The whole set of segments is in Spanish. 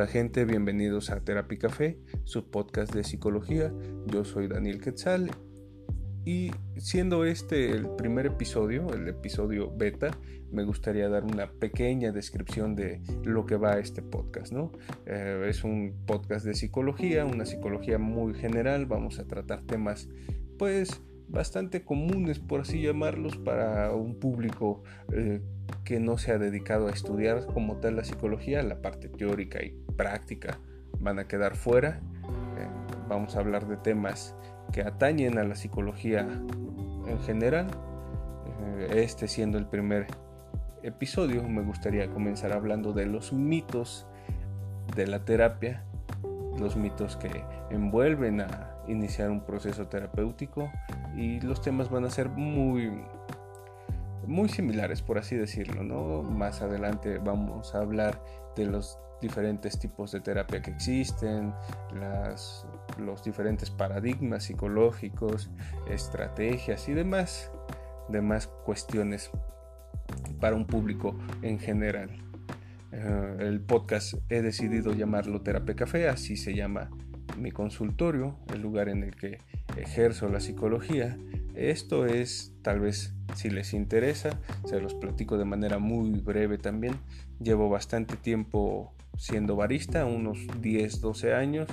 Hola gente, bienvenidos a Terapia Café, su podcast de psicología. Yo soy Daniel Quetzal y siendo este el primer episodio, el episodio beta, me gustaría dar una pequeña descripción de lo que va a este podcast, ¿no? Eh, es un podcast de psicología, una psicología muy general, vamos a tratar temas pues bastante comunes, por así llamarlos, para un público eh, que no se ha dedicado a estudiar como tal la psicología, la parte teórica y práctica van a quedar fuera. Eh, vamos a hablar de temas que atañen a la psicología en general. Eh, este siendo el primer episodio, me gustaría comenzar hablando de los mitos de la terapia, los mitos que envuelven a iniciar un proceso terapéutico y los temas van a ser muy muy similares por así decirlo no más adelante vamos a hablar de los diferentes tipos de terapia que existen las, los diferentes paradigmas psicológicos estrategias y demás demás cuestiones para un público en general eh, el podcast he decidido llamarlo terapia café así se llama mi consultorio, el lugar en el que ejerzo la psicología. Esto es, tal vez si les interesa, se los platico de manera muy breve también. Llevo bastante tiempo siendo barista, unos 10, 12 años,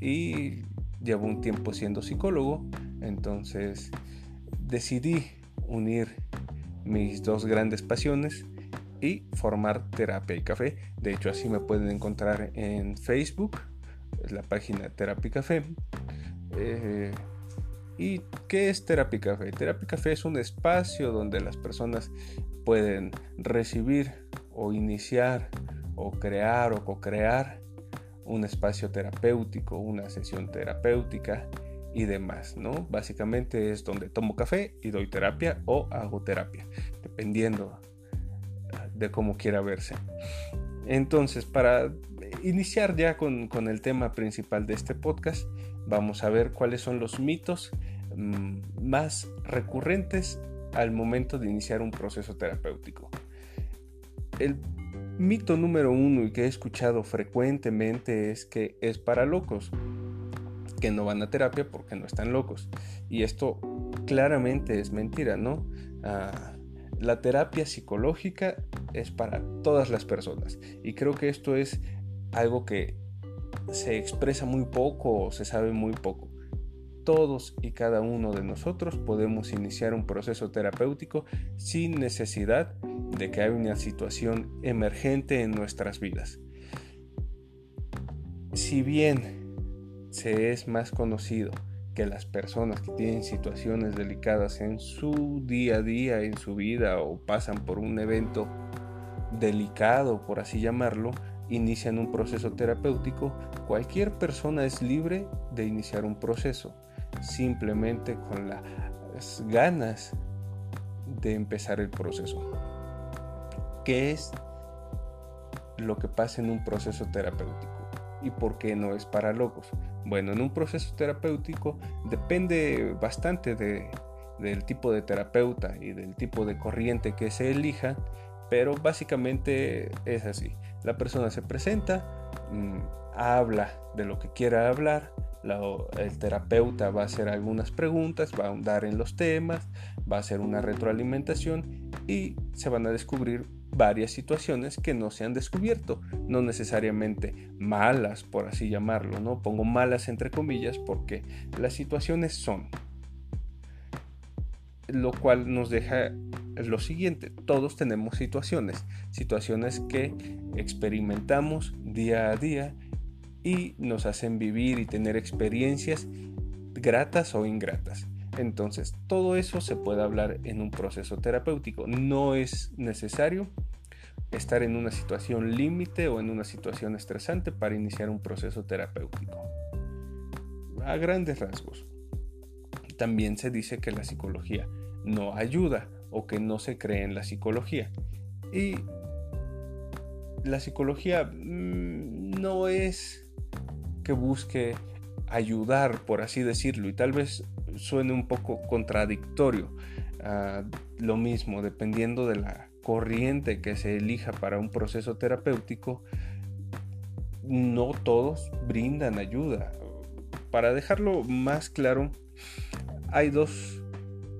y llevo un tiempo siendo psicólogo. Entonces decidí unir mis dos grandes pasiones y formar terapia y café. De hecho, así me pueden encontrar en Facebook es la página Terapia Café. Eh, ¿Y qué es Terapia Café? Terapia Café es un espacio donde las personas pueden recibir o iniciar o crear o co-crear un espacio terapéutico, una sesión terapéutica y demás, ¿no? Básicamente es donde tomo café y doy terapia o hago terapia, dependiendo de cómo quiera verse. Entonces, para iniciar ya con, el tema principal de este podcast, vamos a ver cuáles son los mitos mm, más recurrentes al momento de iniciar un proceso terapéutico. El mito número uno y que he escuchado frecuentemente es que es para locos, que no van a terapia porque no están locos. Y esto claramente es mentira, ¿no? Ah, la terapia psicológica es para todas las personas y creo que esto es algo que se expresa muy poco o se sabe muy poco. Todos y cada uno de nosotros podemos iniciar un proceso terapéutico sin necesidad de que haya una situación emergente en nuestras vidas. Si bien se es más conocido que las personas que tienen situaciones delicadas en su día a día, en su vida o pasan por un evento delicado, por así llamarlo, inician un proceso terapéutico, cualquier persona es libre de iniciar un proceso, simplemente con las ganas de empezar el proceso. ¿Qué es lo que pasa en un proceso terapéutico? ¿Y por qué no es para locos? Bueno, en un proceso terapéutico depende bastante del tipo de terapeuta y del tipo de corriente que se elija, pero básicamente es así. La persona se presenta, mm, habla de lo que quiera hablar, el terapeuta va a hacer algunas preguntas, va a ahondar en los temas, va a hacer una retroalimentación y se van a descubrir varias situaciones que no se han descubierto, no necesariamente malas, por así llamarlo, ¿no? Pongo malas entre comillas porque las situaciones son. Lo cual nos deja lo siguiente, todos tenemos situaciones, situaciones que experimentamos día a día y nos hacen vivir y tener experiencias gratas o ingratas. Entonces, todo eso se puede hablar en un proceso terapéutico. No es necesario estar en una situación límite o en una situación estresante para iniciar un proceso terapéutico. A grandes rasgos. También se dice que la psicología no ayuda o que no se cree en la psicología. Y la psicología mm, no es que busque ayudar, por así decirlo, y tal vez suene un poco contradictorio. Ah, lo mismo, dependiendo de la corriente que se elija para un proceso terapéutico, no todos brindan ayuda. Para dejarlo más claro, hay dos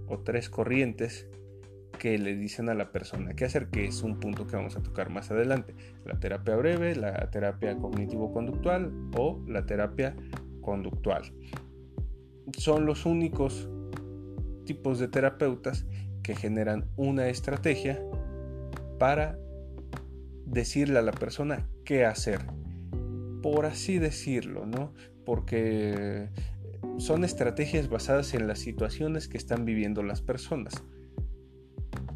o tres corrientes que le dicen a la persona qué hacer, que es un punto que vamos a tocar más adelante. La terapia breve, la terapia cognitivo-conductual o la terapia conductual. Son los únicos tipos de terapeutas que generan una estrategia para decirle a la persona qué hacer. Por así decirlo, ¿no? Porque son estrategias basadas en las situaciones que están viviendo las personas.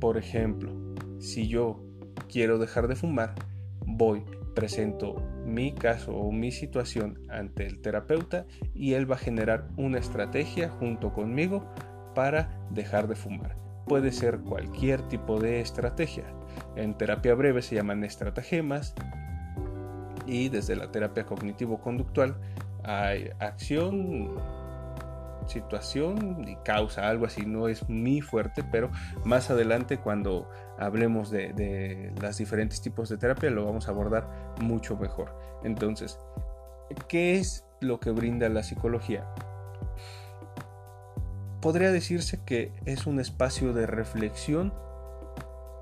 Por ejemplo, si yo quiero dejar de fumar, voy, presento mi caso o mi situación ante el terapeuta y él va a generar una estrategia junto conmigo para dejar de fumar. Puede ser cualquier tipo de estrategia. En terapia breve se llaman estratagemas y desde la terapia cognitivo-conductual hay acción, situación y causa, algo así, no es muy fuerte, pero más adelante cuando hablemos de, de los diferentes tipos de terapia lo vamos a abordar mucho mejor. Entonces, ¿qué es lo que brinda la psicología? Podría decirse que es un espacio de reflexión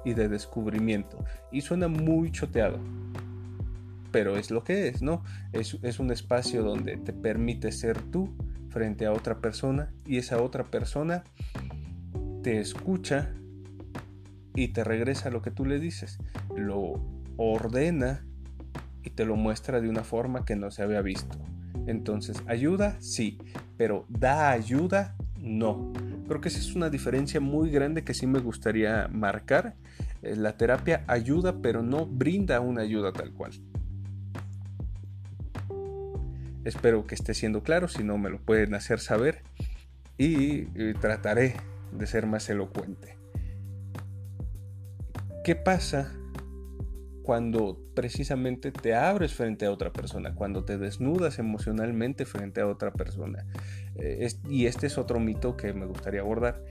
y de descubrimiento. Y suena muy choteado, pero es lo que es, ¿no? Es, es un espacio donde te permite ser tú frente a otra persona y esa otra persona te escucha y te regresa lo que tú le dices, lo ordena y te lo muestra de una forma que no se había visto. Entonces, ayuda, sí, pero da ayuda, no. Creo que esa es una diferencia muy grande que sí me gustaría marcar. Eh, la terapia ayuda, pero no brinda una ayuda tal cual. Espero que esté siendo claro, si no me lo pueden hacer saber y, trataré de ser más elocuente. ¿Qué pasa cuando precisamente te abres frente a otra persona, cuando te desnudas emocionalmente frente a otra persona? Eh, y este es otro mito que me gustaría abordar.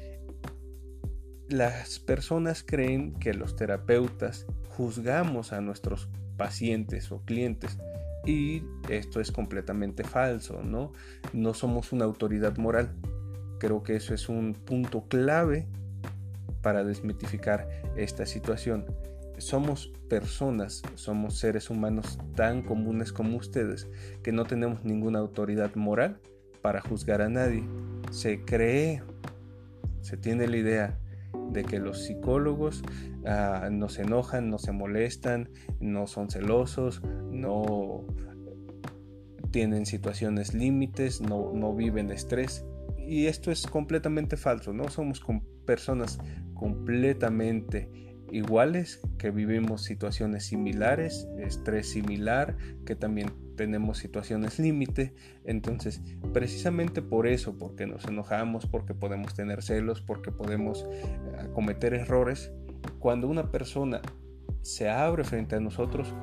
Las personas creen que los terapeutas juzgamos a nuestros pacientes o clientes y esto es completamente falso, ¿no? No somos una autoridad moral. Creo que eso es un punto clave para desmitificar esta situación. Somos personas, somos seres humanos tan comunes como ustedes que no tenemos ninguna autoridad moral para juzgar a nadie. Se cree, se tiene la idea de que los psicólogos ah, no se enojan, no se molestan, no son celosos, no tienen situaciones límites, no, no viven estrés. Y esto es completamente falso, ¿no? Somos personas completamente iguales, que vivimos situaciones similares, estrés similar, que también tenemos situaciones límite. Entonces, precisamente por eso, porque nos enojamos, porque podemos tener celos, porque podemos eh, cometer errores, cuando una persona se abre frente a nosotros,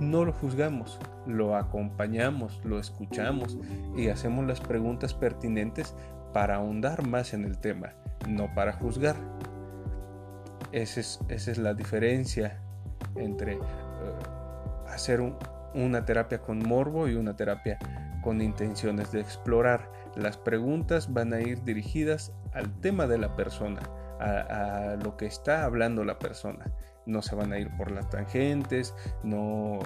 no lo juzgamos, lo acompañamos, lo escuchamos y hacemos las preguntas pertinentes para ahondar más en el tema, no para juzgar. Esa es, la diferencia entre eh, hacer una terapia con morbo y una terapia con intenciones de explorar. Las preguntas van a ir dirigidas al tema de la persona, a, lo que está hablando la persona. No se van a ir por las tangentes, no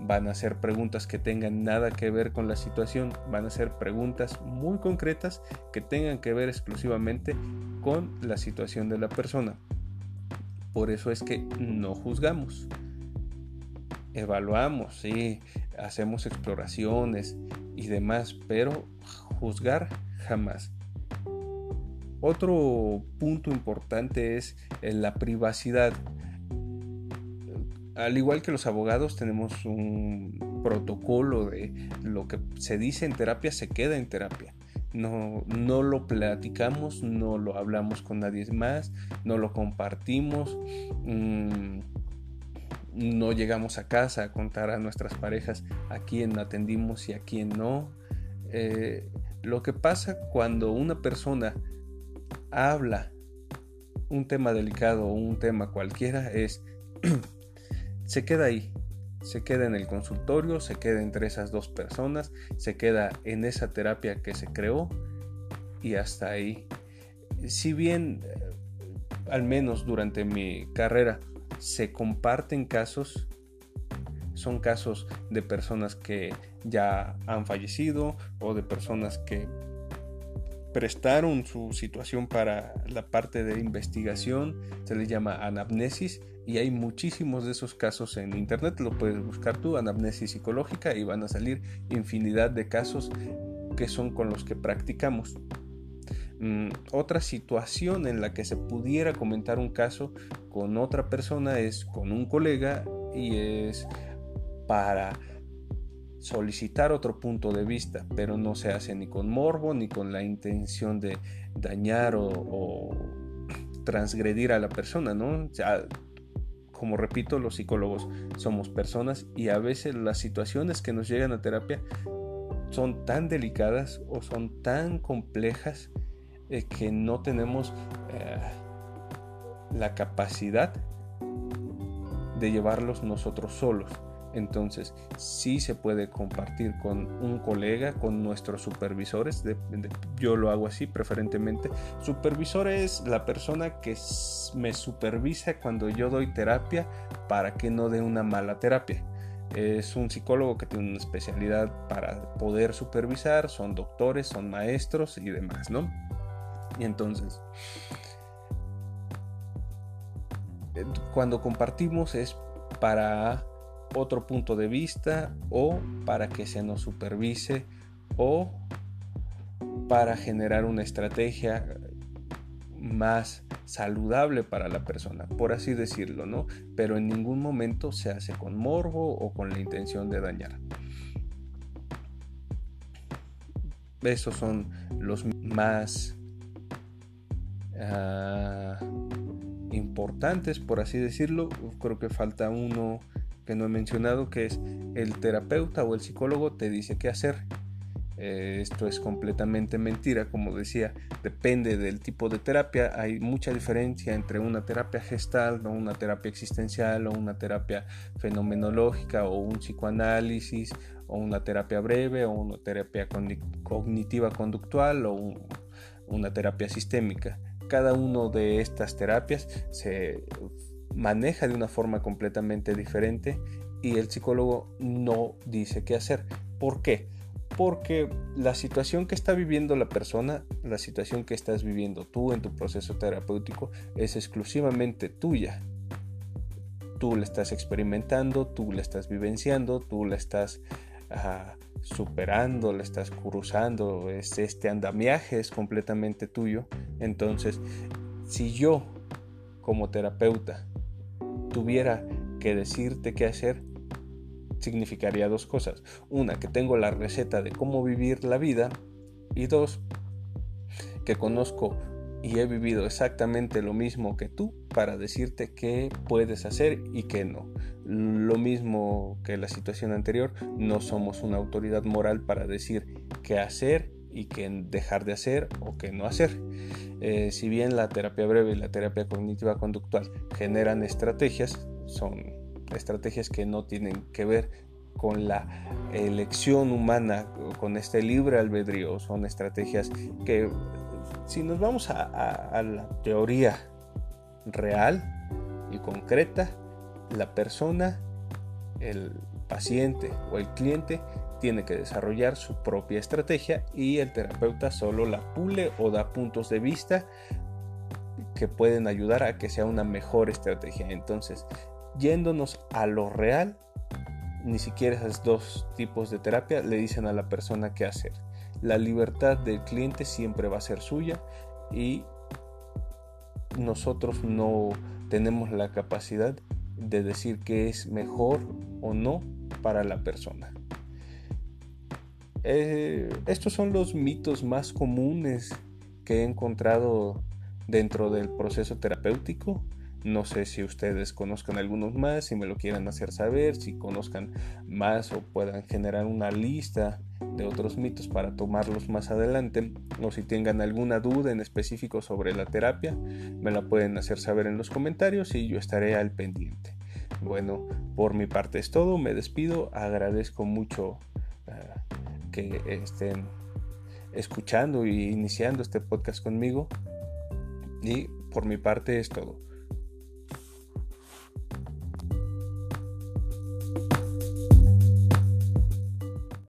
van a ser preguntas que tengan nada que ver con la situación, van a ser preguntas muy concretas que tengan que ver exclusivamente con la situación de la persona. Por eso es que no juzgamos. Evaluamos, sí, hacemos exploraciones y demás, pero juzgar jamás. Otro punto importante es la privacidad. Al igual que los abogados tenemos un protocolo de lo que se dice en terapia se queda en terapia no, no lo platicamos, no lo hablamos con nadie más, no lo compartimos, mm, no llegamos a casa a contar a nuestras parejas a quién atendimos y a quién no. Eh, lo que pasa cuando una persona habla un tema delicado o un tema cualquiera es, se queda ahí, Se queda en el consultorio, se queda entre esas dos personas, se queda en esa terapia que se creó y hasta ahí. Si bien, eh, al menos durante mi carrera, se comparten casos, son casos de personas que ya han fallecido o de personas que prestaron su situación para la parte de investigación, se le llama anamnesis y hay muchísimos de esos casos en internet, lo puedes buscar tú, anamnesis psicológica y van a salir infinidad de casos que son con los que practicamos. Mm, otra situación en la que se pudiera comentar un caso con otra persona es con un colega y es para solicitar otro punto de vista, pero no se hace ni con morbo ni con la intención de dañar o, transgredir a la persona, ¿no? como repito, los psicólogos somos personas y a veces las situaciones que nos llegan a terapia son tan delicadas o son tan complejas que no tenemos eh, la capacidad de llevarlos nosotros solos. Entonces, sí se puede compartir con un colega, con nuestros supervisores. yo lo hago así preferentemente. Supervisor es la persona que me supervisa cuando yo doy terapia para que no dé una mala terapia. Es un psicólogo que tiene una especialidad para poder supervisar, son doctores, son maestros y demás, ¿no? Y entonces, eh, cuando compartimos es para otro punto de vista o para que se nos supervise o para generar una estrategia más saludable para la persona, por así decirlo, ¿no? Pero en ningún momento se hace con morbo o con la intención de dañar. Estos son los más ah, importantes, por así decirlo. Creo que falta uno que no he mencionado, que es el terapeuta o el psicólogo te dice qué hacer. Eh, esto es completamente mentira, como decía, depende del tipo de terapia. Hay mucha diferencia entre una terapia gestal o una terapia existencial o una terapia fenomenológica o un psicoanálisis o una terapia breve o una terapia cognitiva conductual o una terapia sistémica. Cada una de estas terapias se maneja de una forma completamente diferente y el psicólogo no dice qué hacer. ¿Por qué? Porque la situación que está viviendo la persona, la situación que estás viviendo tú en tu proceso terapéutico es exclusivamente tuya. Tú la estás experimentando, tú la estás vivenciando, tú la estás ah, superando, la estás cruzando, este andamiaje es completamente tuyo. Entonces, si yo como terapeuta tuviera que decirte qué hacer, significaría dos cosas. Una, que tengo la receta de cómo vivir la vida. Y dos, que conozco y he vivido exactamente lo mismo que tú para decirte qué puedes hacer y qué no. Lo mismo que la situación anterior, no somos una autoridad moral para decir qué hacer y qué dejar de hacer o qué no hacer. Eh, si bien la terapia breve y la terapia cognitiva conductual generan estrategias, son estrategias que no tienen que ver con la elección humana, con este libre albedrío, son estrategias que si nos vamos a la teoría real y concreta, la persona, el paciente o el cliente tiene que desarrollar su propia estrategia y el terapeuta solo la pule o da puntos de vista que pueden ayudar a que sea una mejor estrategia. Entonces, yéndonos a lo real, ni siquiera esos dos tipos de terapia le dicen a la persona qué hacer. La libertad del cliente siempre va a ser suya y nosotros no tenemos la capacidad de decir qué es mejor o no para la persona. Eh, estos son los mitos más comunes que he encontrado dentro del proceso terapéutico. No sé si ustedes conozcan algunos más, si me lo quieran hacer saber, si conozcan más o puedan generar una lista de otros mitos para tomarlos más adelante, o si tengan alguna duda en específico sobre la terapia, me la pueden hacer saber en los comentarios y yo estaré al pendiente. bueno, por mi parte es todo, me despido, agradezco mucho que estén escuchando y iniciando este podcast conmigo y por mi parte es todo.